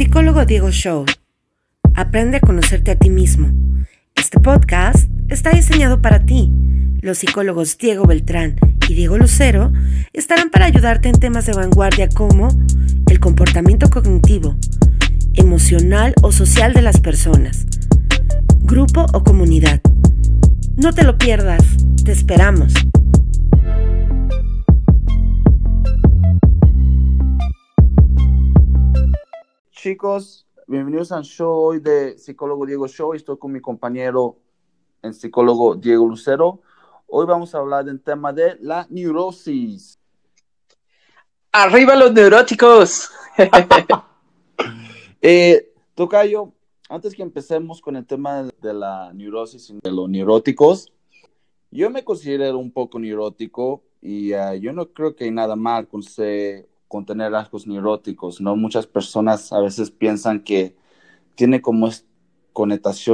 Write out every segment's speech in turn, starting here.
Psicólogo Diego Show. Aprende a conocerte a ti mismo. Este podcast está diseñado para ti. Los psicólogos Diego Beltrán y Diego Lucero estarán para ayudarte en temas de vanguardia como el comportamiento cognitivo, emocional o social de las personas, grupo o comunidad. No te lo pierdas, te esperamos. Chicos, bienvenidos al show hoy de Psicólogo Diego Show. Estoy con mi compañero el psicólogo Diego Lucero. Hoy vamos a hablar del tema de la neurosis. ¡Arriba los neuróticos! eh, Tocayo, antes que empecemos con el tema de la neurosis y de los neuróticos, yo me considero un poco neurótico y uh, yo no creo que hay nada mal con ser con tener rasgos neuróticos, ¿no? Muchas personas a veces piensan que tiene como es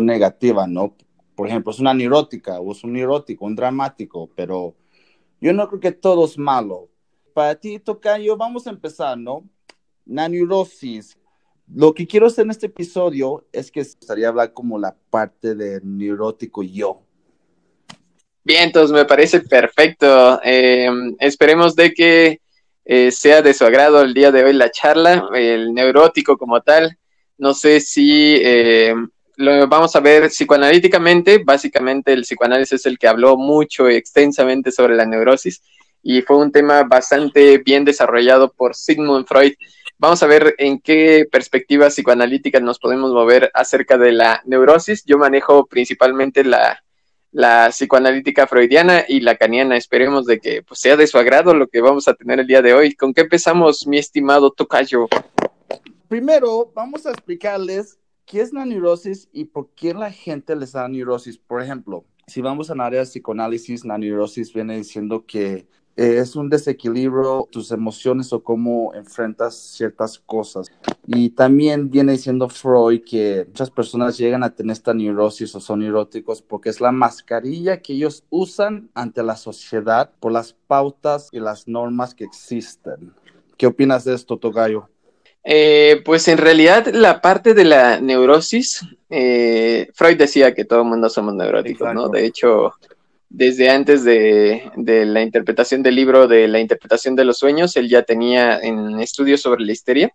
negativa, ¿no? Por ejemplo, es una neurótica o es un neurótico, un dramático, pero yo no creo que todo es malo. Para ti, Tocayo, vamos a empezar, ¿no? La neurosis. Lo que quiero hacer en este episodio es que estaría hablar como la parte de neurótico yo. Bien, entonces me parece perfecto. Eh, esperemos de que eh, sea de su agrado el día de hoy la charla, el neurótico como tal. No sé si eh, lo vamos a ver psicoanalíticamente. Básicamente el psicoanálisis es el que habló mucho y extensamente sobre la neurosis y fue un tema bastante bien desarrollado por Sigmund Freud. Vamos a ver en qué perspectiva psicoanalítica nos podemos mover acerca de la neurosis. Yo manejo principalmente la la psicoanalítica freudiana y la caniana. Esperemos de que pues, sea de su agrado lo que vamos a tener el día de hoy. ¿Con qué empezamos, mi estimado Tocayo? Primero, vamos a explicarles qué es la neurosis y por qué la gente les da neurosis. Por ejemplo, si vamos a la área de psicoanálisis, la neurosis viene diciendo que es un desequilibrio tus emociones o cómo enfrentas ciertas cosas. Y también viene diciendo Freud que muchas personas llegan a tener esta neurosis o son neuróticos porque es la mascarilla que ellos usan ante la sociedad por las pautas y las normas que existen. ¿Qué opinas de esto, Togayo? Eh, pues en realidad la parte de la neurosis, eh, Freud decía que todo el mundo somos neuróticos, ¿no? De hecho, desde antes de, la interpretación del libro de la interpretación de los sueños, él ya tenía en estudios sobre la histeria,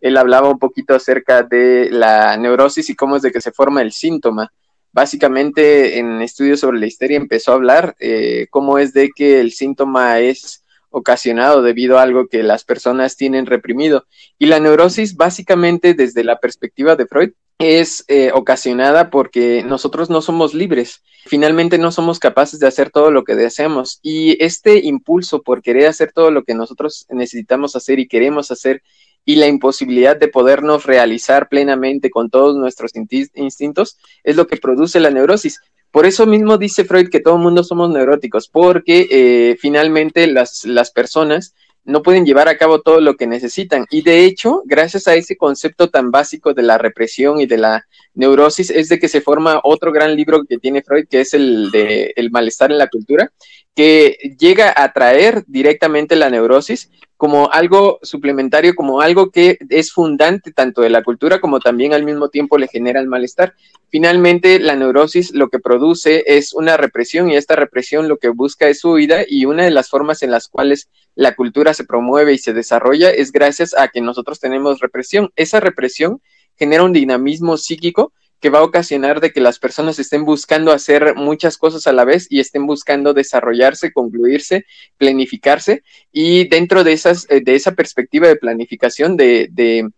él hablaba un poquito acerca de la neurosis y cómo es de que se forma el síntoma. Básicamente en estudios sobre la histeria empezó a hablar eh, cómo es de que el síntoma es ocasionado debido a algo que las personas tienen reprimido. Y la neurosis, básicamente desde la perspectiva de Freud, es eh, ocasionada porque nosotros no somos libres. Finalmente no somos capaces de hacer todo lo que deseamos. Y este impulso por querer hacer todo lo que nosotros necesitamos hacer y queremos hacer y la imposibilidad de podernos realizar plenamente con todos nuestros instintos es lo que produce la neurosis. Por eso mismo dice Freud que todo el mundo somos neuróticos, porque eh, finalmente las, las personas no pueden llevar a cabo todo lo que necesitan. Y de hecho, gracias a ese concepto tan básico de la represión y de la neurosis, es de que se forma otro gran libro que tiene Freud, que es el de El malestar en la cultura, que llega a traer directamente la neurosis como algo suplementario, como algo que es fundante tanto de la cultura como también al mismo tiempo le genera el malestar. Finalmente, la neurosis lo que produce es una represión y esta represión lo que busca es su huida y una de las formas en las cuales la cultura se promueve y se desarrolla es gracias a que nosotros tenemos represión. Esa represión genera un dinamismo psíquico que va a ocasionar de que las personas estén buscando hacer muchas cosas a la vez y estén buscando desarrollarse, concluirse, planificarse y dentro de esas eh, de esa perspectiva de planificación de,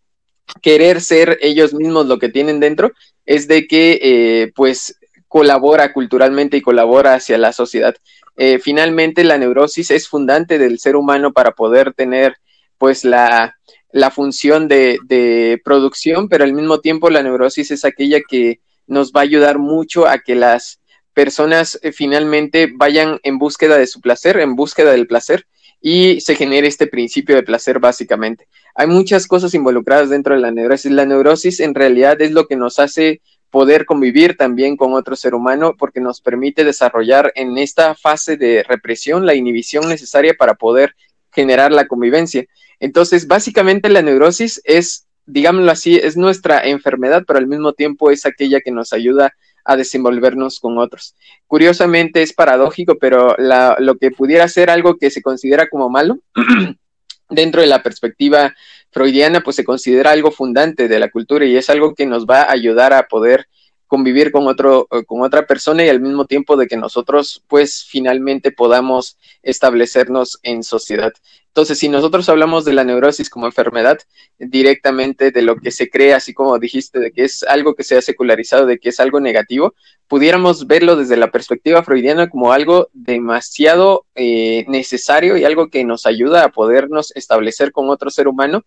querer ser ellos mismos lo que tienen dentro es de que eh, pues colabora culturalmente y colabora hacia la sociedad. Eh, finalmente la neurosis es fundante del ser humano para poder tener pues la, la función de, producción, pero al mismo tiempo la neurosis es aquella que nos va a ayudar mucho a que las personas eh, finalmente vayan en búsqueda de su placer, en búsqueda del placer y se genere este principio de placer básicamente. Hay muchas cosas involucradas dentro de la neurosis. La neurosis en realidad es lo que nos hace poder convivir también con otro ser humano porque nos permite desarrollar en esta fase de represión la inhibición necesaria para poder generar la convivencia. Entonces, básicamente la neurosis es digámoslo así, es nuestra enfermedad, pero al mismo tiempo es aquella que nos ayuda a desenvolvernos con otros. Curiosamente es paradójico, pero lo que pudiera ser algo que se considera como malo, dentro de la perspectiva freudiana, pues se considera algo fundante de la cultura y es algo que nos va a ayudar a poder convivir con otro eh, con otra persona y al mismo tiempo de que nosotros pues finalmente podamos establecernos en sociedad. Entonces, si nosotros hablamos de la neurosis como enfermedad, directamente de lo que se cree, así como dijiste, de que es algo que se ha secularizado, de que es algo negativo, pudiéramos verlo desde la perspectiva freudiana como algo demasiado eh, necesario y algo que nos ayuda a podernos establecer con otro ser humano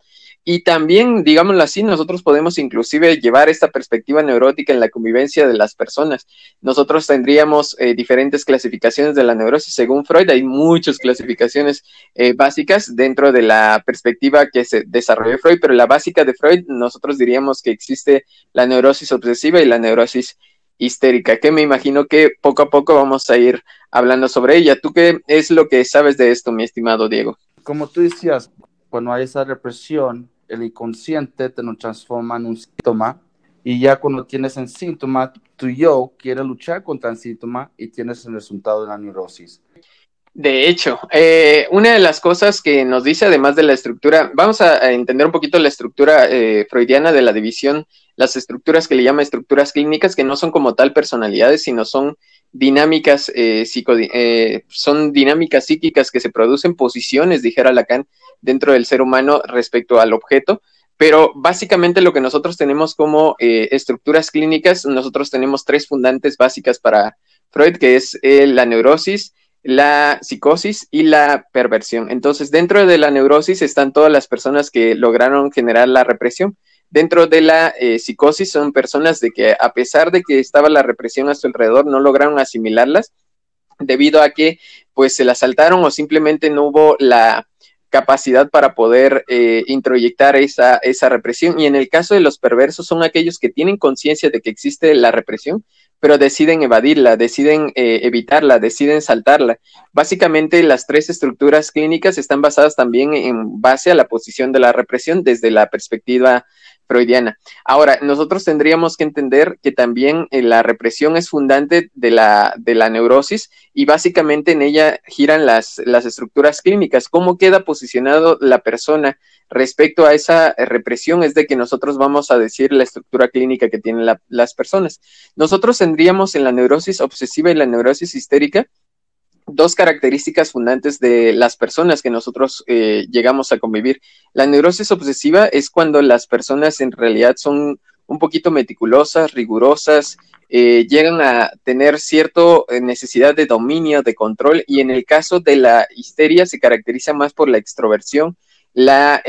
y también, digámoslo así, nosotros podemos inclusive llevar esta perspectiva neurótica en la convivencia de las personas. Nosotros tendríamos eh, diferentes clasificaciones de la neurosis. Según Freud, hay muchas clasificaciones eh, básicas dentro de la perspectiva que se desarrolló Freud, pero la básica de Freud, nosotros diríamos que existe la neurosis obsesiva y la neurosis histérica, que me imagino que poco a poco vamos a ir hablando sobre ella. ¿Tú qué es lo que sabes de esto, mi estimado Diego? Como tú decías, cuando hay esa represión, el inconsciente te lo transforma en un síntoma y ya cuando tienes el síntoma, tu yo quiere luchar contra el síntoma y tienes el resultado de la neurosis. De hecho, eh, una de las cosas que nos dice, además de la estructura, vamos a, entender un poquito la estructura eh, freudiana de la división, las estructuras que le llama estructuras clínicas, que no son como tal personalidades, sino son dinámicas, eh, eh, son dinámicas psíquicas que se producen, posiciones, dijera Lacan, dentro del ser humano respecto al objeto. Pero básicamente lo que nosotros tenemos como eh, estructuras clínicas, nosotros tenemos tres fundantes básicas para Freud, que es la neurosis, la psicosis y la perversión. Entonces, dentro de la neurosis están todas las personas que lograron generar la represión. Dentro de la eh, psicosis son personas de que a pesar de que estaba la represión a su alrededor, no lograron asimilarlas debido a que pues se las saltaron o simplemente no hubo la capacidad para poder eh, introyectar esa, esa represión. Y en el caso de los perversos son aquellos que tienen conciencia de que existe la represión, pero deciden evadirla, deciden eh, evitarla, deciden saltarla. Básicamente las tres estructuras clínicas están basadas también en base a la posición de la represión desde la perspectiva freudiana. Ahora, nosotros tendríamos que entender que también eh, la represión es fundante de la, de la neurosis y básicamente en ella giran las, las estructuras clínicas. ¿Cómo queda posicionado la persona respecto a esa represión? Es de que nosotros vamos a decir la estructura clínica que tienen las personas. Nosotros tendríamos en la neurosis obsesiva y la neurosis histérica dos características fundantes de las personas que nosotros eh, llegamos a convivir. La neurosis obsesiva es cuando las personas en realidad son un poquito meticulosas, rigurosas, eh, llegan a tener cierta eh, necesidad de dominio, de control, y en el caso de la histeria se caracteriza más por la extroversión, la,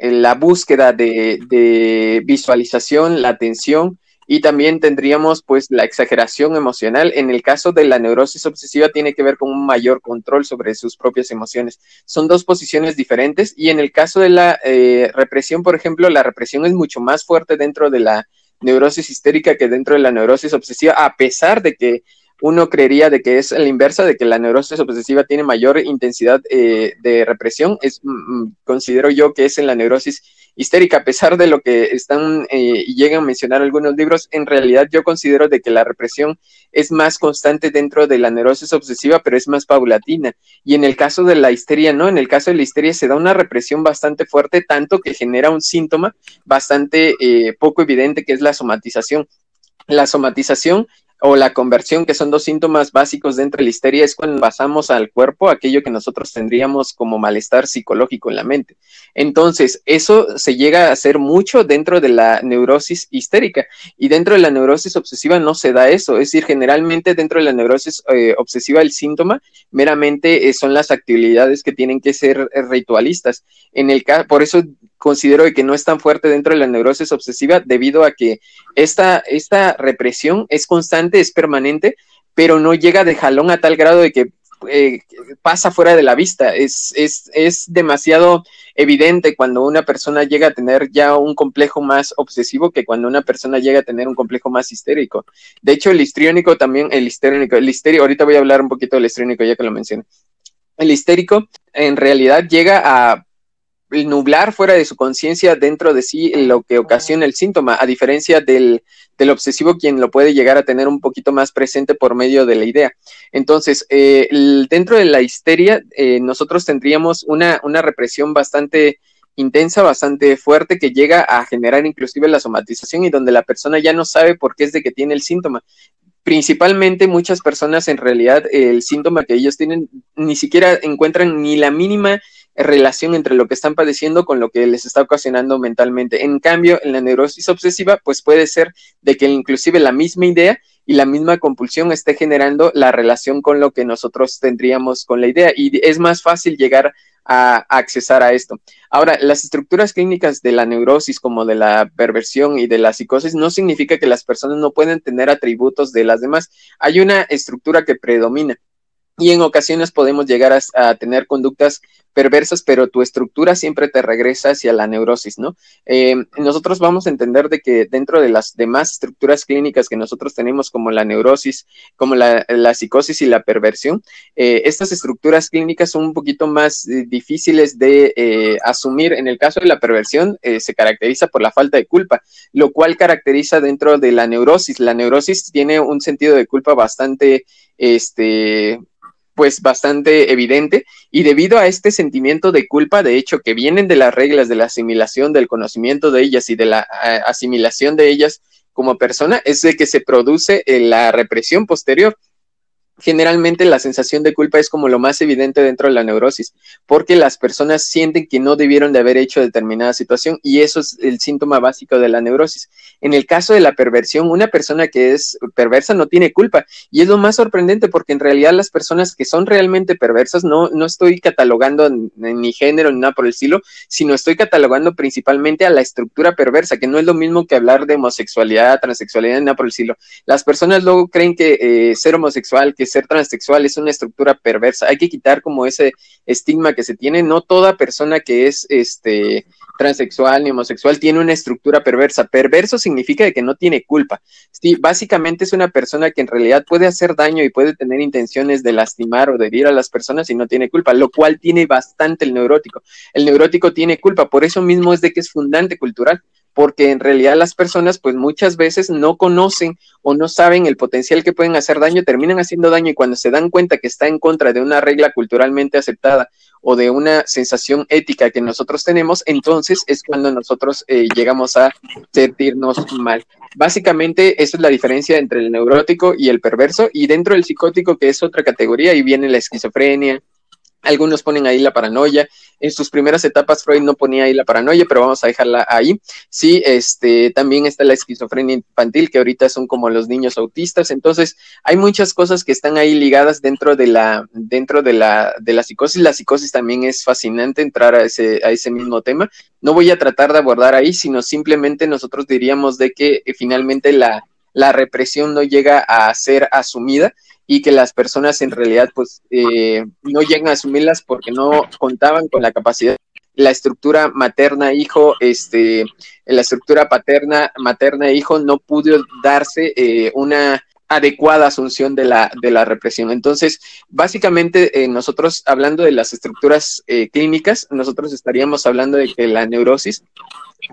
la búsqueda de, de visualización, la atención, y también tendríamos pues la exageración emocional. En el caso de la neurosis obsesiva tiene que ver con un mayor control sobre sus propias emociones. Son dos posiciones diferentes y en el caso de la eh, represión, por ejemplo, la represión es mucho más fuerte dentro de la neurosis histérica que dentro de la neurosis obsesiva, a pesar de que uno creería de que es la inversa, de que la neurosis obsesiva tiene mayor intensidad eh, de represión. Es, mm, mm, considero yo que es en la neurosis histérica, a pesar de lo que están eh, y llegan a mencionar algunos libros, en realidad yo considero de que la represión es más constante dentro de la neurosis obsesiva, pero es más paulatina. Y en el caso de la histeria, no, en el caso de la histeria se da una represión bastante fuerte, tanto que genera un síntoma bastante eh, poco evidente, que es la somatización. La somatización o la conversión, que son dos síntomas básicos dentro de la histeria, es cuando pasamos al cuerpo aquello que nosotros tendríamos como malestar psicológico en la mente. Entonces, eso se llega a hacer mucho dentro de la neurosis histérica y dentro de la neurosis obsesiva no se da eso. Es decir, generalmente dentro de la neurosis eh, obsesiva el síntoma meramente eh, son las actividades que tienen que ser eh, ritualistas. En el por eso considero que no es tan fuerte dentro de la neurosis obsesiva debido a que esta, esta represión es constante, es permanente, pero no llega de jalón a tal grado de que eh, pasa fuera de la vista. Es, es, es, demasiado evidente cuando una persona llega a tener ya un complejo más obsesivo que cuando una persona llega a tener un complejo más histérico. De hecho, el histriónico también, el histérico, el histérico, ahorita voy a hablar un poquito del histriónico ya que lo mencioné. El histérico en realidad llega a nublar fuera de su conciencia dentro de sí lo que ocasiona el síntoma, a diferencia del, del, obsesivo quien lo puede llegar a tener un poquito más presente por medio de la idea. Entonces, eh, dentro de la histeria, eh, nosotros tendríamos una, una represión bastante intensa, bastante fuerte, que llega a generar inclusive la somatización y donde la persona ya no sabe por qué es de que tiene el síntoma principalmente muchas personas en realidad el síntoma que ellos tienen ni siquiera encuentran ni la mínima relación entre lo que están padeciendo con lo que les está ocasionando mentalmente. En cambio, en la neurosis obsesiva, pues puede ser de que inclusive la misma idea y la misma compulsión esté generando la relación con lo que nosotros tendríamos con la idea y es más fácil llegar a, accesar a esto. Ahora, las estructuras clínicas de la neurosis como de la perversión y de la psicosis no significa que las personas no pueden tener atributos de las demás. Hay una estructura que predomina y en ocasiones podemos llegar a, tener conductas perversas, pero tu estructura siempre te regresa hacia la neurosis, ¿no? Eh, nosotros vamos a entender de que dentro de las demás estructuras clínicas que nosotros tenemos, como la neurosis, como la, psicosis y la perversión, eh, estas estructuras clínicas son un poquito más eh, difíciles de asumir. En el caso de la perversión, se caracteriza por la falta de culpa, lo cual caracteriza dentro de la neurosis. La neurosis tiene un sentido de culpa bastante, este, pues bastante evidente. Y debido a este sentimiento de culpa, de hecho, que vienen de las reglas de la asimilación, del conocimiento de ellas y de la asimilación de ellas como persona, es de que se produce eh, la represión posterior generalmente la sensación de culpa es como lo más evidente dentro de la neurosis, porque las personas sienten que no debieron de haber hecho determinada situación y eso es el síntoma básico de la neurosis. En el caso de la perversión, una persona que es perversa no tiene culpa y es lo más sorprendente porque en realidad las personas que son realmente perversas no, no estoy catalogando ni género ni nada por el estilo, sino estoy catalogando principalmente a la estructura perversa, que no es lo mismo que hablar de homosexualidad, transexualidad, ni nada por el estilo. Las personas luego creen que eh, ser homosexual, que ser transexual es una estructura perversa. Hay que quitar como ese estigma que se tiene. No toda persona que es este transexual ni homosexual tiene una estructura perversa. Perverso significa que no tiene culpa. Sí, básicamente es una persona que en realidad puede hacer daño y puede tener intenciones de lastimar o de herir a las personas y no tiene culpa, lo cual tiene bastante el neurótico. El neurótico tiene culpa, por eso mismo es de que es fundante cultural porque en realidad las personas pues muchas veces no conocen o no saben el potencial que pueden hacer daño, terminan haciendo daño y cuando se dan cuenta que está en contra de una regla culturalmente aceptada o de una sensación ética que nosotros tenemos, entonces es cuando nosotros eh, llegamos a sentirnos mal. Básicamente, esa es la diferencia entre el neurótico y el perverso, y dentro del psicótico, que es otra categoría, y viene la esquizofrenia, algunos ponen ahí la paranoia. En sus primeras etapas Freud no ponía ahí la paranoia, pero vamos a dejarla ahí. Sí, este, también está la esquizofrenia infantil, que ahorita son como los niños autistas. Entonces, hay muchas cosas que están ahí ligadas dentro de la, dentro de la, de la psicosis. La psicosis también es fascinante entrar a ese, a ese mismo tema. No voy a tratar de abordar ahí, sino simplemente nosotros diríamos de que eh, finalmente la, la represión no llega a ser asumida y que las personas en realidad pues eh, no llegan a asumirlas porque no contaban con la capacidad la estructura materna hijo este la estructura paterna materna hijo no pudo darse eh, una adecuada asunción de la, de la represión. Entonces, básicamente, eh, nosotros hablando de las estructuras clínicas, nosotros estaríamos hablando de que la neurosis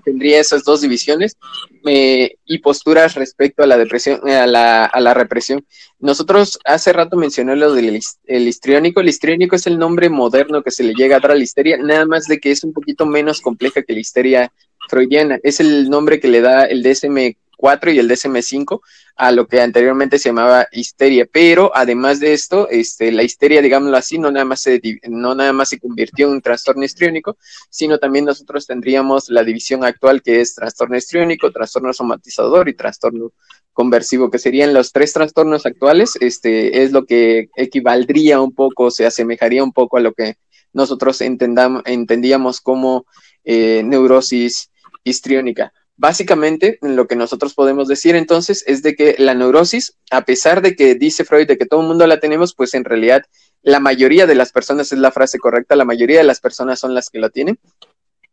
tendría esas dos divisiones y posturas respecto a la depresión, a la, a la represión. Nosotros hace rato mencioné lo del el histriónico. El histriónico es el nombre moderno que se le llega a dar a la histeria, nada más de que es un poquito menos compleja que la histeria freudiana. Es el nombre que le da el DSM 4 y el DSM5 a lo que anteriormente se llamaba histeria, pero además de esto, este, la histeria, digámoslo así, no nada más se, no nada más se convirtió en un trastorno histriónico, sino también nosotros tendríamos la división actual que es trastorno histriónico, trastorno somatizador y trastorno conversivo, que serían los tres trastornos actuales, este, es lo que equivaldría un poco, se asemejaría un poco a lo que nosotros entendamos, entendíamos como eh, neurosis histriónica. Básicamente, lo que nosotros podemos decir entonces es de que la neurosis, a pesar de que dice Freud de que todo el mundo la tenemos, pues en realidad la mayoría de las personas es la frase correcta, la mayoría de las personas son las que la tienen.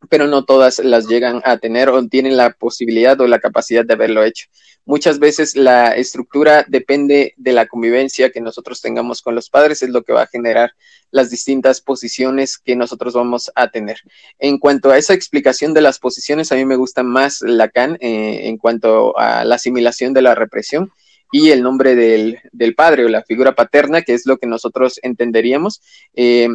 Pero no todas las llegan a tener o tienen la posibilidad o la capacidad de haberlo hecho. Muchas veces la estructura depende de la convivencia que nosotros tengamos con los padres, es lo que va a generar las distintas posiciones que nosotros vamos a tener. En cuanto a esa explicación de las posiciones, a mí me gusta más Lacan eh, en cuanto a la asimilación de la represión y el nombre del, padre o la figura paterna, que es lo que nosotros entenderíamos. Eh,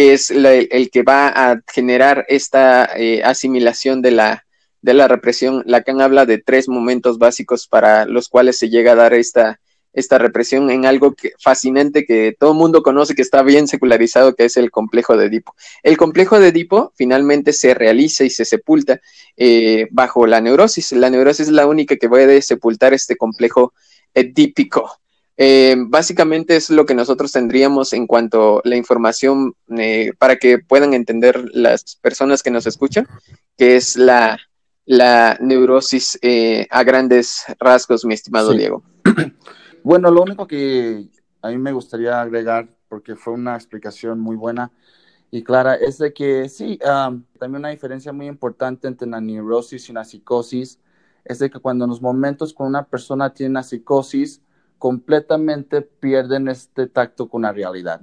que es el que va a generar esta eh, asimilación de la, de la represión. Lacan habla de tres momentos básicos para los cuales se llega a dar esta, esta represión en algo que, fascinante que todo el mundo conoce, que está bien secularizado, que es el complejo de Edipo. El complejo de Edipo finalmente se realiza y se sepulta eh, bajo la neurosis. La neurosis es la única que puede sepultar este complejo edípico. Eh, básicamente es lo que nosotros tendríamos en cuanto a la información eh, para que puedan entender las personas que nos escuchan, que es la, la neurosis eh, a grandes rasgos, mi estimado Diego. Bueno, lo único que a mí me gustaría agregar, porque fue una explicación muy buena y clara, es de que sí, también una diferencia muy importante entre la neurosis y una psicosis es de que cuando en los momentos cuando una persona tiene una psicosis, completamente pierden este tacto con la realidad.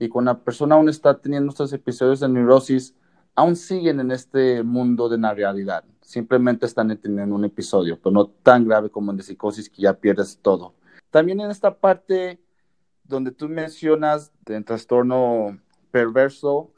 Y cuando la persona aún está teniendo estos episodios de neurosis, aún siguen en este mundo de la realidad. Simplemente están teniendo un episodio, pero no tan grave como en de psicosis que ya pierdes todo. También en esta parte donde tú mencionas del trastorno perverso.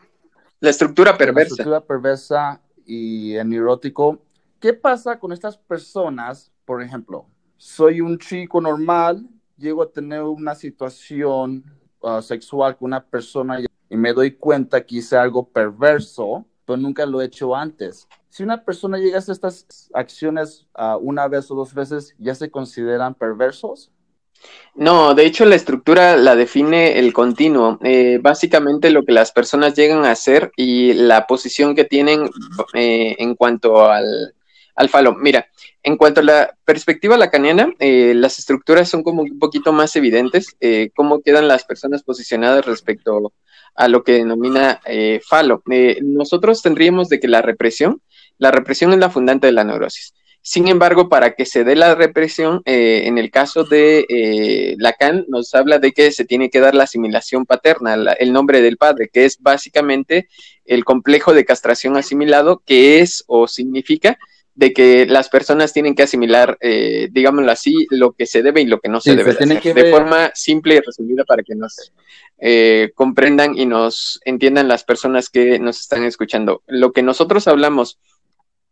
La estructura perversa. La estructura perversa y el neurótico. ¿Qué pasa con estas personas? Por ejemplo, soy un chico normal llego a tener una situación uh, sexual con una persona y me doy cuenta que hice algo perverso, pero nunca lo he hecho antes. Si una persona llega a hacer estas acciones uh, una vez o dos veces, ¿ya se consideran perversos? No, de hecho la estructura la define el continuo. Eh, básicamente lo que las personas llegan a hacer y la posición que tienen eh, en cuanto al, al falo. Mira, en cuanto a la perspectiva lacaniana, eh, las estructuras son como un poquito más evidentes, eh, cómo quedan las personas posicionadas respecto a lo que denomina eh, falo. nosotros tendríamos de que la represión, la represión es la fundante de la neurosis. Sin embargo, para que se dé la represión, en el caso de Lacan, nos habla de que se tiene que dar la asimilación paterna, el nombre del padre, que es básicamente el complejo de castración asimilado, que es o significa de que las personas tienen que asimilar, eh, digámoslo así, lo que se debe y lo que no se debe hacer, de forma simple y resumida para que nos eh, comprendan y nos entiendan las personas que nos están escuchando. Lo que nosotros hablamos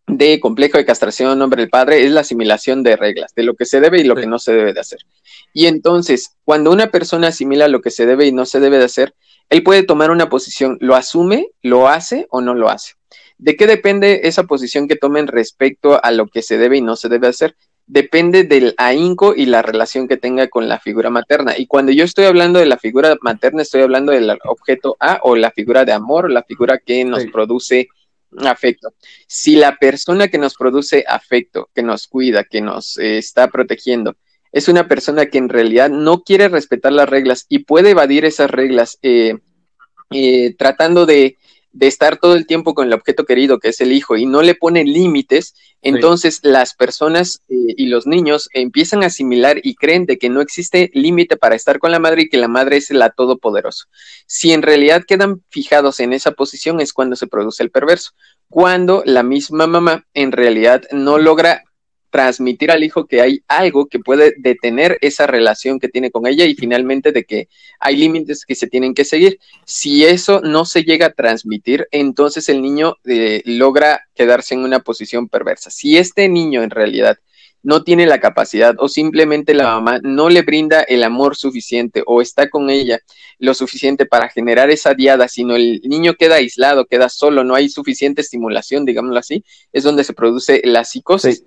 de complejo de castración, nombre del padre, es la asimilación de reglas, de lo que se debe y lo que no se debe de hacer. Y entonces, cuando una persona asimila lo que se debe y no se debe de hacer, él puede tomar una posición, lo asume, lo hace o no lo hace. ¿De qué depende esa posición que tomen respecto a lo que se debe y no se debe hacer? Depende del ahínco y la relación que tenga con la figura materna. Y cuando yo estoy hablando de la figura materna, estoy hablando del objeto A o la figura de amor, la figura que nos produce afecto. Si la persona que nos produce afecto, que nos cuida, que nos eh, está protegiendo, es una persona que en realidad no quiere respetar las reglas y puede evadir esas reglas eh, eh, tratando de de estar todo el tiempo con el objeto querido, que es el hijo, y no le pone límites, entonces las personas eh, y los niños empiezan a asimilar y creen de que no existe límite para estar con la madre y que la madre es la todopoderoso. Si en realidad quedan fijados en esa posición es cuando se produce el perverso, cuando la misma mamá en realidad no logra transmitir al hijo que hay algo que puede detener esa relación que tiene con ella y finalmente de que hay límites que se tienen que seguir. Si eso no se llega a transmitir, entonces el niño eh, logra quedarse en una posición perversa. Si este niño en realidad no tiene la capacidad o simplemente la mamá no le brinda el amor suficiente o está con ella lo suficiente para generar esa diada, sino el niño queda aislado, queda solo, no hay suficiente estimulación, digámoslo así, es donde se produce la psicosis.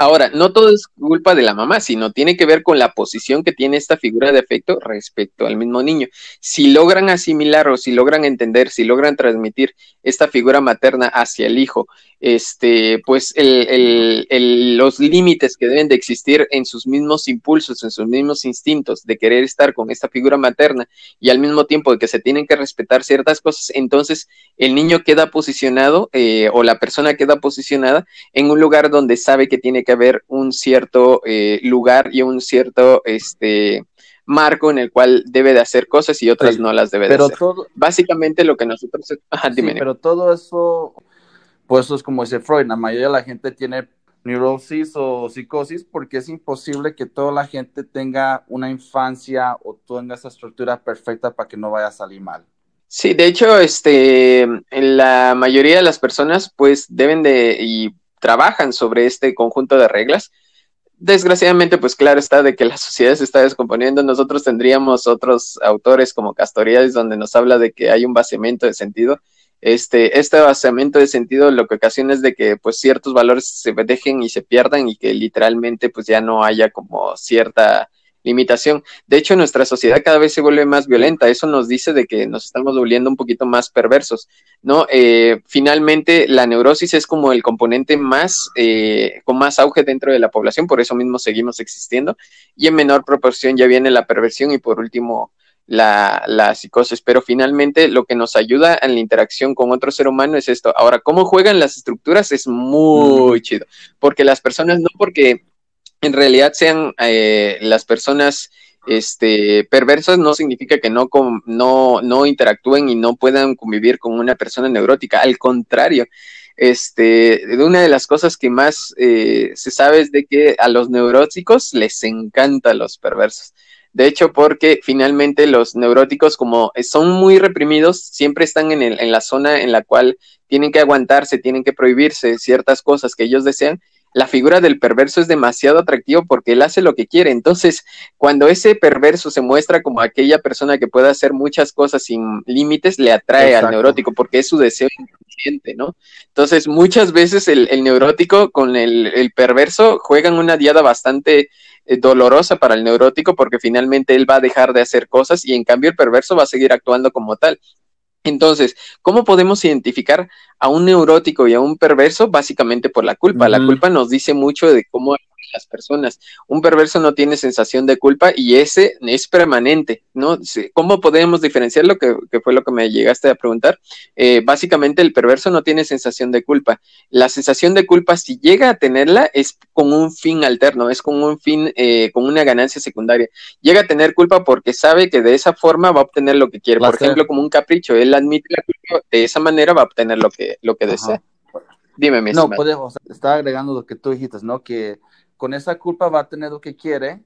Ahora, no todo es culpa de la mamá, sino tiene que ver con la posición que tiene esta figura de afecto respecto al mismo niño. Si logran asimilar o si logran entender, si logran transmitir esta figura materna hacia el hijo, este, pues los límites que deben de existir en sus mismos impulsos, en sus mismos instintos de querer estar con esta figura materna y al mismo tiempo de que se tienen que respetar ciertas cosas, entonces el niño queda posicionado eh, o la persona queda posicionada en un lugar donde sabe que tiene que haber un cierto eh, lugar y un cierto este marco en el cual debe de hacer cosas y otras no las debe de hacer. Básicamente lo que nosotros... pero todo eso, pues eso es como dice Freud, la mayoría de la gente tiene neurosis o psicosis porque es imposible que toda la gente tenga una infancia o tenga esa estructura perfecta para que no vaya a salir mal. Sí, de hecho, este, la mayoría de las personas pues deben de y trabajan sobre este conjunto de reglas. Desgraciadamente, pues claro está de que la sociedad se está descomponiendo. Nosotros tendríamos otros autores como Castoriadis donde nos habla de que hay un vaciamiento de sentido. Este, este vaciamiento de sentido lo que ocasiona es de que pues ciertos valores se dejen y se pierdan y que literalmente pues ya no haya como cierta limitación. De hecho, nuestra sociedad cada vez se vuelve más violenta. Eso nos dice de que nos estamos volviendo un poquito más perversos, ¿no? Eh, finalmente, la neurosis es como el componente más, eh, con más auge dentro de la población, por eso mismo seguimos existiendo. Y en menor proporción ya viene la perversión y por último, la, la, psicosis, pero finalmente lo que nos ayuda en la interacción con otro ser humano es esto. Ahora, cómo juegan las estructuras es muy chido, porque las personas no porque en realidad sean eh, las personas este, perversas no significa que no, no, no interactúen y no puedan convivir con una persona neurótica. Al contrario, este, una de las cosas que más eh, se sabe es de que a los neuróticos les encanta los perversos. De hecho, porque finalmente los neuróticos, como son muy reprimidos, siempre están en, el, en la zona en la cual tienen que aguantarse, tienen que prohibirse ciertas cosas que ellos desean la figura del perverso es demasiado atractivo porque él hace lo que quiere. Entonces, cuando ese perverso se muestra como aquella persona que puede hacer muchas cosas sin límites, le atrae al neurótico porque es su deseo inconsciente, ¿no? Entonces, muchas veces el, neurótico con el, perverso juegan una diada bastante eh, dolorosa para el neurótico porque finalmente él va a dejar de hacer cosas y en cambio el perverso va a seguir actuando como tal. Entonces, ¿cómo podemos identificar a un neurótico y a un perverso? Básicamente por la culpa. La culpa nos dice mucho de cómo las personas. Un perverso no tiene sensación de culpa y ese es permanente, ¿no? ¿Cómo podemos diferenciarlo? Que, que fue lo que me llegaste a preguntar. Eh, básicamente el perverso no tiene sensación de culpa. La sensación de culpa, si llega a tenerla, es con un fin alterno, es con un fin, eh, con una ganancia secundaria. Llega a tener culpa porque sabe que de esa forma va a obtener lo que quiere. Por ejemplo, como un capricho, él admite la culpa, de esa manera va a obtener lo que, lo que desea. Dime, mi No, podemos, está agregando lo que tú dijiste, ¿no? Que con esa culpa va a tener lo que quiere,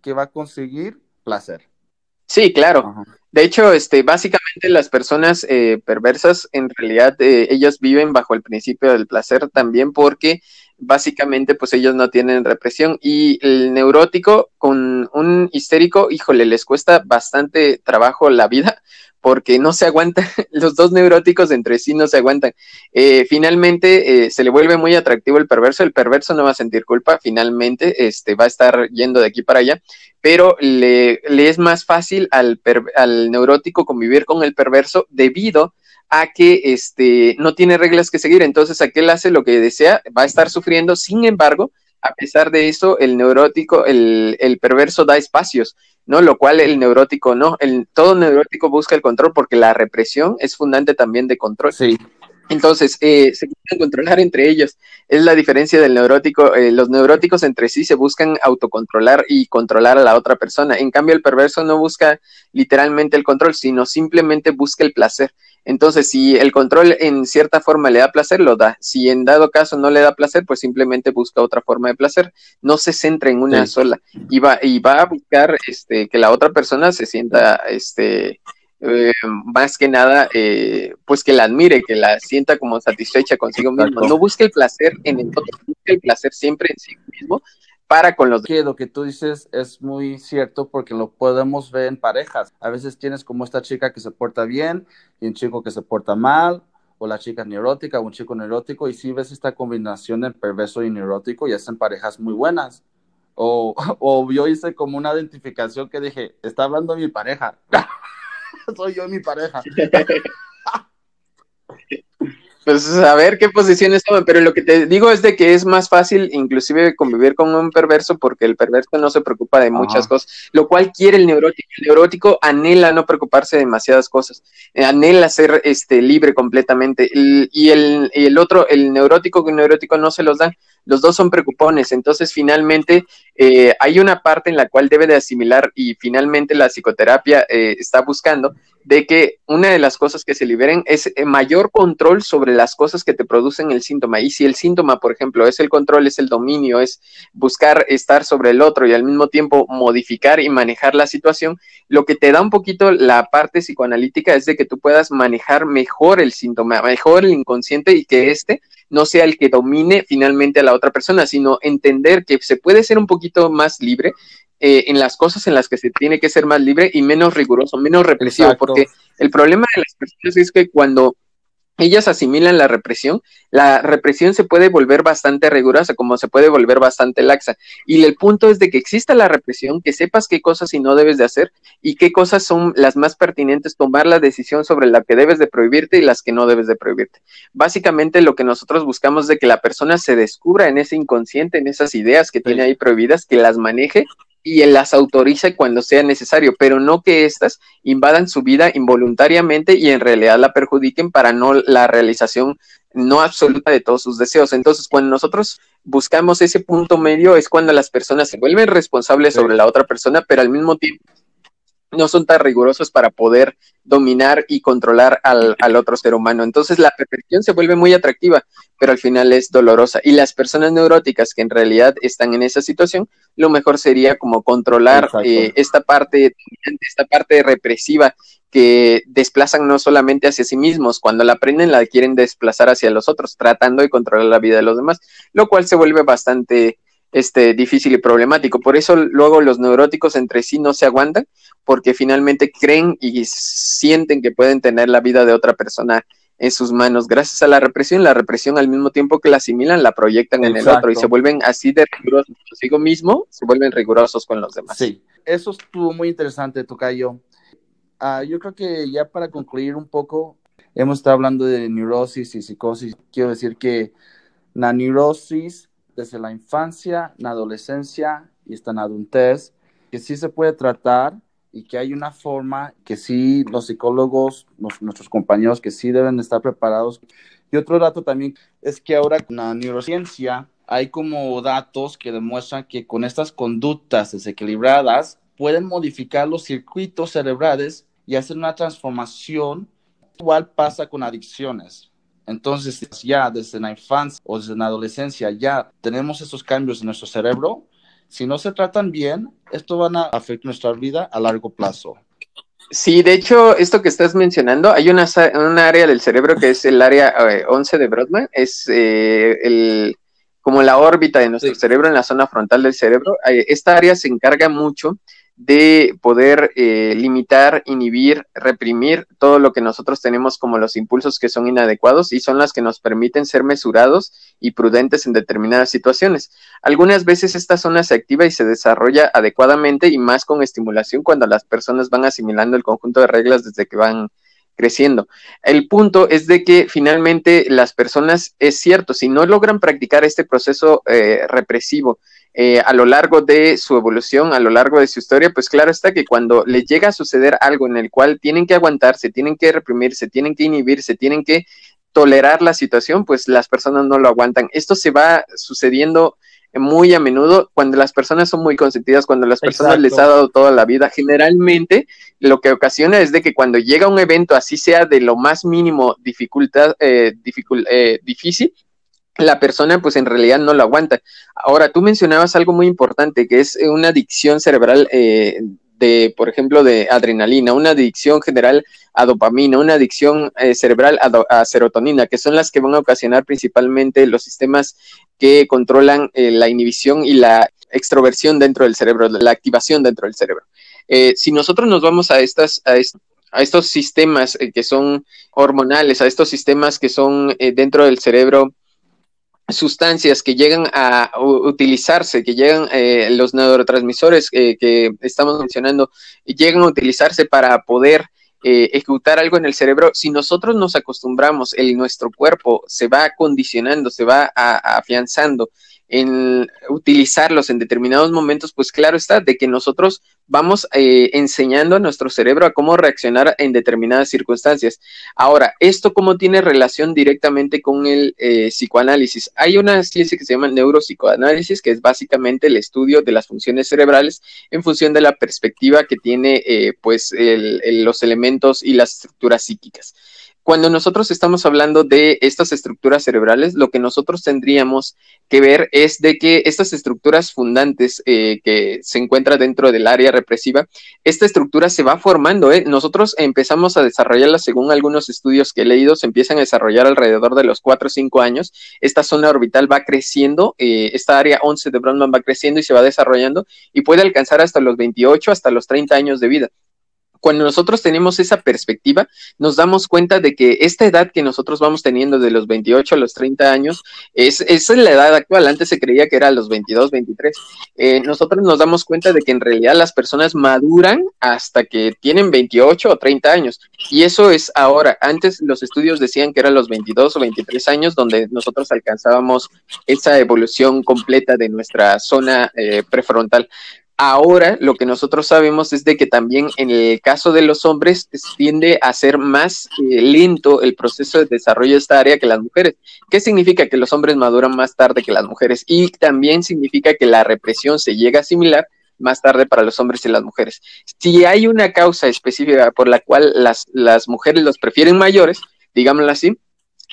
que va a conseguir placer. Sí, claro. De hecho, este, básicamente las personas eh, perversas, en realidad, eh, ellos viven bajo el principio del placer también porque básicamente, pues ellos no tienen represión y el neurótico con un histérico, híjole, les cuesta bastante trabajo la vida porque no se aguantan, los dos neuróticos entre sí no se aguantan. Eh, finalmente eh, se le vuelve muy atractivo el perverso, el perverso no va a sentir culpa, finalmente este, va a estar yendo de aquí para allá, pero le, le es más fácil al, al neurótico convivir con el perverso debido a que este, no tiene reglas que seguir, entonces aquel hace lo que desea, va a estar sufriendo, sin embargo, a pesar de eso, el neurótico, el, el perverso da espacios ¿no? Lo cual el neurótico no, el, todo neurótico busca el control porque la represión es fundante también de control. Sí. Entonces, eh, se quieren controlar entre ellos. Es la diferencia del neurótico. Eh, los neuróticos entre sí se buscan autocontrolar y controlar a la otra persona. En cambio, el perverso no busca literalmente el control, sino simplemente busca el placer. Entonces, si el control en cierta forma le da placer, lo da. Si en dado caso no le da placer, pues simplemente busca otra forma de placer. No se centra en una sola. Y va, y va a buscar este, que la otra persona se sienta este, eh, más que nada, eh, pues que la admire, que la sienta como satisfecha consigo mismo. No busque el placer en el otro, busque el placer siempre en sí mismo para con los que lo que tú dices es muy cierto porque lo podemos ver en parejas. A veces tienes como esta chica que se porta bien y un chico que se porta mal o la chica neurótica o un chico neurótico y si ves esta combinación de perverso y neurótico y hacen parejas muy buenas. O, o yo hice como una identificación que dije, está hablando mi pareja. Soy yo mi pareja. Pues a ver qué posiciones toman, pero lo que te digo es de que es más fácil inclusive convivir con un perverso porque el perverso no se preocupa de muchas cosas, lo cual quiere el neurótico. El neurótico anhela no preocuparse de demasiadas cosas, eh, anhela ser este libre completamente y, el, y el otro, el neurótico que el neurótico no se los dan los dos son preocupones, entonces finalmente eh, hay una parte en la cual debe de asimilar y finalmente la psicoterapia eh, está buscando de que una de las cosas que se liberen es eh, mayor control sobre las cosas que te producen el síntoma. Y si el síntoma, por ejemplo, es el control, es el dominio, es buscar estar sobre el otro y al mismo tiempo modificar y manejar la situación, lo que te da un poquito la parte psicoanalítica es de que tú puedas manejar mejor el síntoma, mejor el inconsciente y que éste no sea el que domine finalmente a la otra persona, sino entender que se puede ser un poquito más libre eh, en las cosas en las que se tiene que ser más libre y menos riguroso, menos represivo, porque el problema de las personas es que cuando ellas asimilan la represión, la represión se puede volver bastante rigurosa, como se puede volver bastante laxa. Y el punto es de que exista la represión, que sepas qué cosas y no debes de hacer y qué cosas son las más pertinentes, tomar la decisión sobre la que debes de prohibirte y las que no debes de prohibirte. Básicamente lo que nosotros buscamos es de que la persona se descubra en ese inconsciente, en esas ideas que tiene ahí prohibidas, que las maneje y él las autoriza cuando sea necesario, pero no que éstas invadan su vida involuntariamente y en realidad la perjudiquen para no la realización no absoluta de todos sus deseos. Entonces, cuando nosotros buscamos ese punto medio es cuando las personas se vuelven responsables sobre la otra persona, pero al mismo tiempo no son tan rigurosos para poder dominar y controlar al, al, otro ser humano. Entonces la perfección se vuelve muy atractiva, pero al final es dolorosa. Y las personas neuróticas que en realidad están en esa situación, lo mejor sería como controlar eh, esta parte, esta parte represiva que desplazan no solamente hacia sí mismos, cuando la aprenden la quieren desplazar hacia los otros, tratando de controlar la vida de los demás, lo cual se vuelve bastante este, difícil y problemático. Por eso luego los neuróticos entre sí no se aguantan, porque finalmente creen y sienten que pueden tener la vida de otra persona en sus manos. Gracias a la represión, la represión al mismo tiempo que la asimilan, la proyectan en el otro y se vuelven así de rigurosos consigo mismo, se vuelven rigurosos con los demás. Sí, eso estuvo muy interesante, Tocayo. Uh, yo creo que ya para concluir un poco, hemos estado hablando de neurosis y psicosis. Quiero decir que la neurosis desde la infancia, la adolescencia y hasta en adultez, que sí se puede tratar y que hay una forma que sí los psicólogos, nuestros compañeros, que sí deben estar preparados. Y otro dato también es que ahora con la neurociencia hay como datos que demuestran que con estas conductas desequilibradas pueden modificar los circuitos cerebrales y hacer una transformación. Igual pasa con adicciones. Entonces, ya desde la infancia o desde la adolescencia ya tenemos esos cambios en nuestro cerebro. Si no se tratan bien, esto van a afectar nuestra vida a largo plazo. Sí, de hecho, esto que estás mencionando, hay una, área del cerebro que es el área 11 eh, de Brodmann, es eh, el, como la órbita de nuestro cerebro en la zona frontal del cerebro. Esta área se encarga mucho de poder eh, limitar, inhibir, reprimir todo lo que nosotros tenemos como los impulsos que son inadecuados y son las que nos permiten ser mesurados y prudentes en determinadas situaciones. Algunas veces esta zona se activa y se desarrolla adecuadamente y más con estimulación cuando las personas van asimilando el conjunto de reglas desde que van creciendo. El punto es de que finalmente las personas, es cierto, si no logran practicar este proceso eh, represivo, eh, a lo largo de su evolución, a lo largo de su historia, pues claro está que cuando les llega a suceder algo en el cual tienen que aguantarse, tienen que reprimirse, tienen que inhibirse, tienen que tolerar la situación, pues las personas no lo aguantan. Esto se va sucediendo muy a menudo cuando las personas son muy consentidas, cuando las personas les ha dado toda la vida. Generalmente lo que ocasiona es de que cuando llega un evento, así sea de lo más mínimo dificultad, eh, eh difícil, la persona pues en realidad no lo aguanta. Ahora, tú mencionabas algo muy importante, que es una adicción cerebral eh, de, por ejemplo, de adrenalina, una adicción general a dopamina, una adicción eh, cerebral a, serotonina, que son las que van a ocasionar principalmente los sistemas que controlan eh, la inhibición y la extroversión dentro del cerebro, la activación dentro del cerebro. si nosotros nos vamos a, a estos sistemas que son hormonales, a estos sistemas que son dentro del cerebro sustancias que llegan a utilizarse, que llegan eh, los neurotransmisores eh, que estamos mencionando, llegan a utilizarse para poder eh, ejecutar algo en el cerebro, si nosotros nos acostumbramos, el, nuestro cuerpo se va condicionando, se va afianzando en utilizarlos en determinados momentos, pues claro está, de que nosotros vamos eh, enseñando a nuestro cerebro a cómo reaccionar en determinadas circunstancias. Ahora, ¿esto cómo tiene relación directamente con el eh, psicoanálisis? Hay una ciencia que se llama neuropsicoanálisis, que es básicamente el estudio de las funciones cerebrales en función de la perspectiva que tiene eh, pues los elementos y las estructuras psíquicas cuando nosotros estamos hablando de estas estructuras cerebrales, lo que nosotros tendríamos que ver es de que estas estructuras fundantes eh, que se encuentran dentro del área represiva, esta estructura se va formando. ¿eh? Nosotros empezamos a desarrollarla según algunos estudios que he leído, se empiezan a desarrollar alrededor de los 4 o 5 años. Esta zona orbital va creciendo, eh, esta área 11 de Brodmann va creciendo y se va desarrollando y puede alcanzar hasta los 28, hasta los 30 años de vida cuando nosotros tenemos esa perspectiva, nos damos cuenta de que esta edad que nosotros vamos teniendo de los 28 a los 30 años es, es la edad actual. Antes se creía que era los 22, 23. Eh, nosotros nos damos cuenta de que en realidad las personas maduran hasta que tienen 28 o 30 años. Y eso es ahora. Antes los estudios decían que eran los 22 o 23 años donde nosotros alcanzábamos esa evolución completa de nuestra zona eh, prefrontal. Ahora lo que nosotros sabemos es de que también en el caso de los hombres tiende a ser más eh, lento el proceso de desarrollo de esta área que las mujeres. ¿Qué significa que los hombres maduran más tarde que las mujeres? Y también significa que la represión se llega a similar más tarde para los hombres y las mujeres. Si hay una causa específica por la cual las, las mujeres los prefieren mayores, digámoslo así,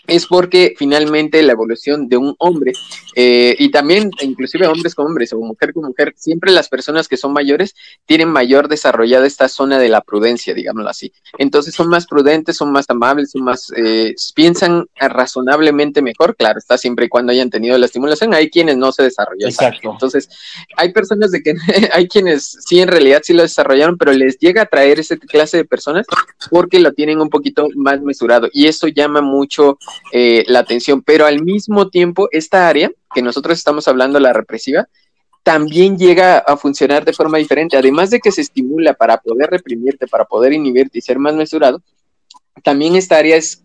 es porque finalmente la evolución de un hombre eh, y también inclusive hombres con hombres o mujer con mujer, siempre las personas que son mayores tienen mayor desarrollada esta zona de la prudencia, digámoslo así. Entonces son más prudentes, son más amables, son más, eh, piensan razonablemente mejor, claro, está siempre y cuando hayan tenido la estimulación, hay quienes no se desarrollan. Exacto. Entonces hay personas de que hay quienes sí en realidad sí lo desarrollaron, pero les llega a traer esa clase de personas porque lo tienen un poquito más mesurado y eso llama mucho eh, la atención, pero al mismo tiempo esta área que nosotros estamos hablando, la represiva, también llega a funcionar de forma diferente. Además de que se estimula para poder reprimirte, para poder inhibirte y ser más mesurado, también esta área es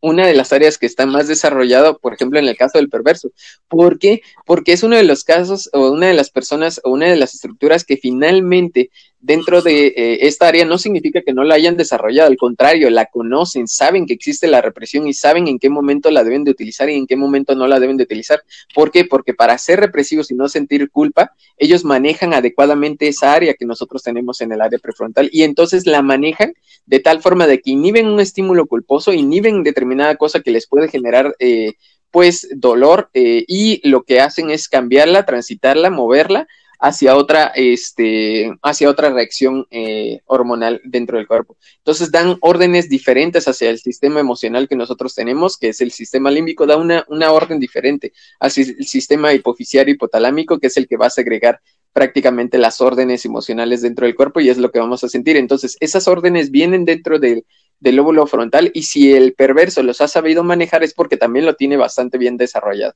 una de las áreas que está más desarrollado, por ejemplo, en el caso del perverso. ¿Por qué? Porque es uno de los casos o una de las personas o una de las estructuras que finalmente dentro de eh, esta área no significa que no la hayan desarrollado, al contrario, la conocen, saben que existe la represión y saben en qué momento la deben de utilizar y en qué momento no la deben de utilizar. ¿Por qué? Porque para ser represivos y no sentir culpa, ellos manejan adecuadamente esa área que nosotros tenemos en el área prefrontal y entonces la manejan de tal forma de que inhiben un estímulo culposo, inhiben determinada cosa que les puede generar eh, pues dolor eh, y lo que hacen es cambiarla, transitarla, moverla hacia otra, este, hacia otra reacción eh, hormonal dentro del cuerpo. Entonces dan órdenes diferentes hacia el sistema emocional que nosotros tenemos, que es el sistema límbico, da una, una orden diferente hacia el sistema hipofisiario hipotalámico, que es el que va a segregar prácticamente las órdenes emocionales dentro del cuerpo y es lo que vamos a sentir. Entonces, esas órdenes vienen dentro del, del lóbulo frontal y si el perverso los ha sabido manejar es porque también lo tiene bastante bien desarrollado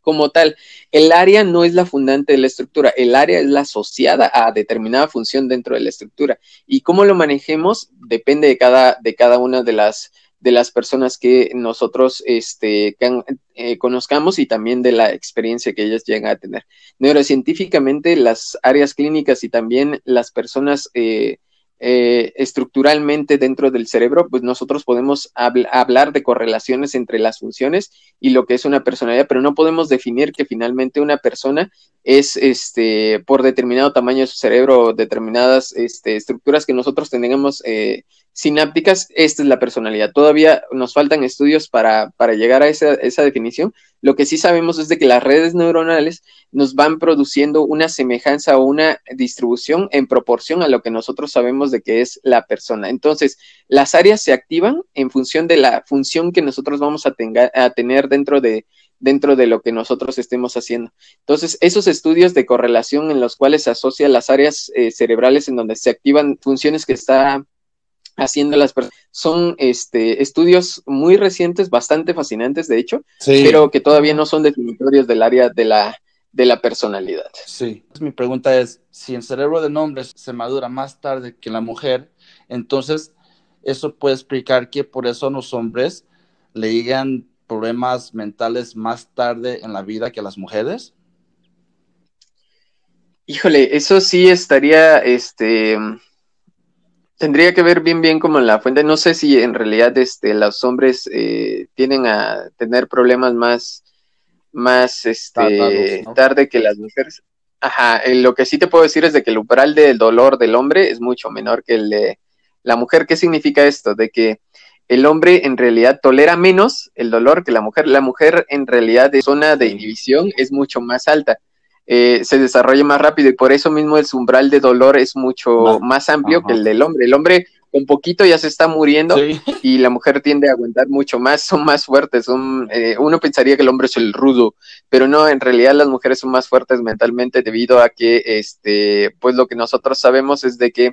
como tal. El área no es la fundante de la estructura, el área es la asociada a determinada función dentro de la estructura. Y cómo lo manejemos depende de cada, de cada una de las, de las personas que nosotros este, eh, conozcamos y también de la experiencia que ellas llegan a tener. Neurocientíficamente, las áreas clínicas y también las personas eh, eh, estructuralmente dentro del cerebro, pues nosotros podemos hablar de correlaciones entre las funciones y lo que es una personalidad, pero no podemos definir que finalmente una persona es este por determinado tamaño de su cerebro, determinadas este, estructuras que nosotros tengamos eh, sinápticas, esta es la personalidad. Todavía nos faltan estudios para, para llegar a esa, esa, definición. Lo que sí sabemos es de que las redes neuronales nos van produciendo una semejanza o una distribución en proporción a lo que nosotros sabemos de que es la persona. Entonces, las áreas se activan en función de la función que nosotros vamos a, a tener dentro de, dentro de lo que nosotros estemos haciendo. Entonces, esos estudios de correlación en los cuales se asocian las áreas eh, cerebrales en donde se activan funciones que está haciendo las personas. Son este, estudios muy recientes, bastante fascinantes, de hecho, pero que todavía no son definitorios del área de la, de la personalidad. Sí. Mi pregunta es, si el cerebro del hombre se madura más tarde que la mujer, entonces eso puede explicar que por eso los hombres le llegan problemas mentales más tarde en la vida que las mujeres. Híjole, eso sí estaría, este, tendría que ver bien bien como en la fuente. No sé si en realidad, este, los hombres eh, tienen a tener problemas más, más, este, tarde que las mujeres. Ajá, eh, lo que sí te puedo decir es de que el umbral del dolor del hombre es mucho menor que el de la mujer. ¿Qué significa esto? De que el hombre en realidad tolera menos el dolor que la mujer. La mujer en realidad de zona de inhibición es mucho más alta. Eh, se desarrolla más rápido y por eso mismo el umbral de dolor es mucho más, amplio que el del hombre. El hombre con poquito ya se está muriendo y la mujer tiende a aguantar mucho más, son más fuertes, son, eh, uno pensaría que el hombre es el rudo, pero no, en realidad las mujeres son más fuertes mentalmente debido a que, este, pues lo que nosotros sabemos es de que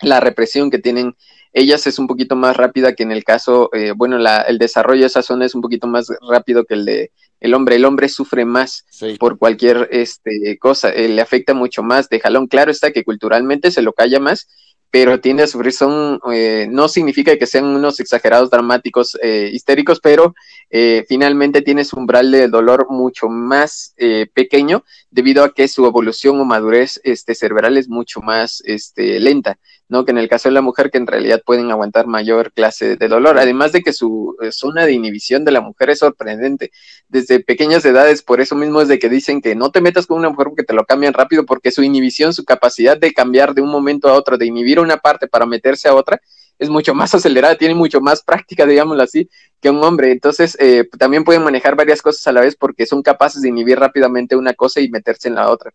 la represión que tienen ellas es un poquito más rápida que en el caso, eh, bueno, la, el desarrollo de esa zona es un poquito más rápido que el de el hombre. El hombre sufre más por cualquier este, cosa, eh, le afecta mucho más de jalón. Claro está que culturalmente se lo calla más pero tiende a sufrir, son, eh, no significa que sean unos exagerados dramáticos eh, histéricos, pero eh, finalmente tiene su umbral de dolor mucho más pequeño debido a que su evolución o madurez este, cerebral es mucho más este, lenta, ¿no? Que en el caso de la mujer que en realidad pueden aguantar mayor clase de dolor, además de que su zona de inhibición de la mujer es sorprendente. Desde pequeñas edades, por eso mismo es de que dicen que no te metas con una mujer porque te lo cambian rápido, porque su inhibición, su capacidad de cambiar de un momento a otro, de inhibir una parte para meterse a otra, es mucho más acelerada, tiene mucho más práctica, digámoslo así, que un hombre. Entonces, eh, también pueden manejar varias cosas a la vez porque son capaces de inhibir rápidamente una cosa y meterse en la otra.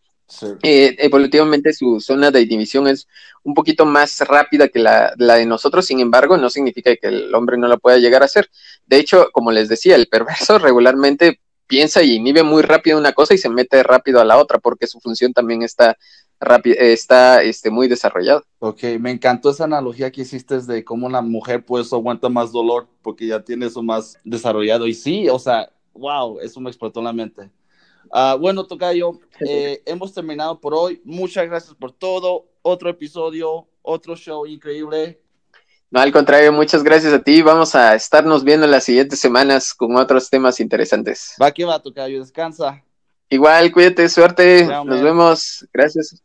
Eh, evolutivamente su zona de inhibición es un poquito más rápida que la, la, de nosotros, sin embargo, no significa que el hombre no lo pueda llegar a hacer. De hecho, como les decía, el perverso regularmente piensa y inhibe muy rápido una cosa y se mete rápido a la otra porque su función también está está este, muy desarrollado. Ok, me encantó esa analogía que hiciste de cómo la mujer pues aguanta más dolor porque ya tiene eso más desarrollado. Y sí, o sea, wow, eso me explotó la mente. Uh, bueno, Tocayo, eh, hemos terminado por hoy. Muchas gracias por todo. Otro episodio, otro show increíble. No, al contrario, muchas gracias a ti. Vamos a estarnos viendo en las siguientes semanas con otros temas interesantes. Va que va, Tocayo, descansa. Igual, cuídate, suerte. Nos vemos. Gracias.